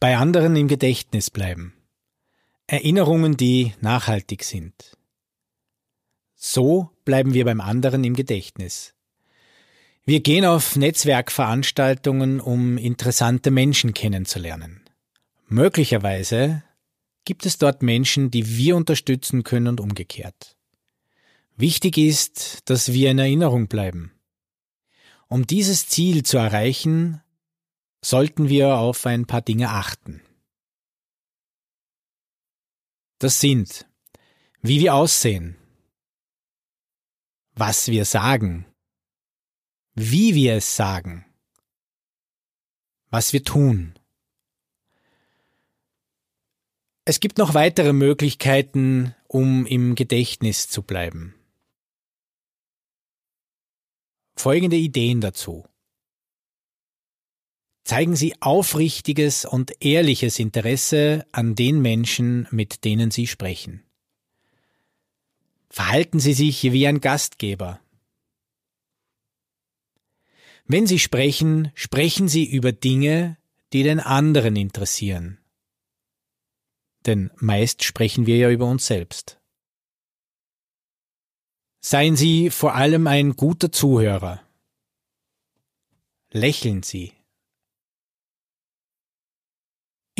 Bei anderen im Gedächtnis bleiben. Erinnerungen, die nachhaltig sind. So bleiben wir beim anderen im Gedächtnis. Wir gehen auf Netzwerkveranstaltungen, um interessante Menschen kennenzulernen. Möglicherweise gibt es dort Menschen, die wir unterstützen können und umgekehrt. Wichtig ist, dass wir in Erinnerung bleiben. Um dieses Ziel zu erreichen, sollten wir auf ein paar Dinge achten. Das sind, wie wir aussehen, was wir sagen, wie wir es sagen, was wir tun. Es gibt noch weitere Möglichkeiten, um im Gedächtnis zu bleiben. Folgende Ideen dazu. Zeigen Sie aufrichtiges und ehrliches Interesse an den Menschen, mit denen Sie sprechen. Verhalten Sie sich wie ein Gastgeber. Wenn Sie sprechen, sprechen Sie über Dinge, die den anderen interessieren. Denn meist sprechen wir ja über uns selbst. Seien Sie vor allem ein guter Zuhörer. Lächeln Sie.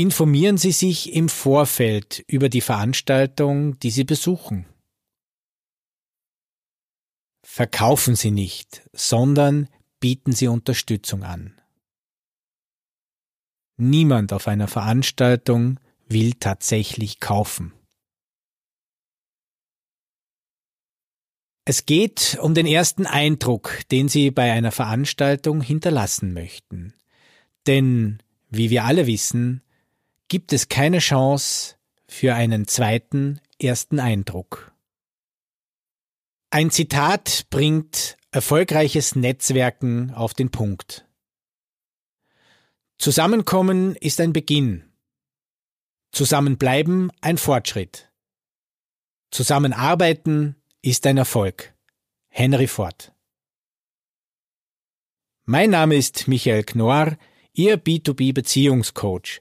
Informieren Sie sich im Vorfeld über die Veranstaltung, die Sie besuchen. Verkaufen Sie nicht, sondern bieten Sie Unterstützung an. Niemand auf einer Veranstaltung will tatsächlich kaufen. Es geht um den ersten Eindruck, den Sie bei einer Veranstaltung hinterlassen möchten. Denn, wie wir alle wissen, gibt es keine Chance für einen zweiten ersten Eindruck. Ein Zitat bringt erfolgreiches Netzwerken auf den Punkt. Zusammenkommen ist ein Beginn. Zusammenbleiben ein Fortschritt. Zusammenarbeiten ist ein Erfolg. Henry Ford. Mein Name ist Michael Knorr, Ihr B2B Beziehungscoach.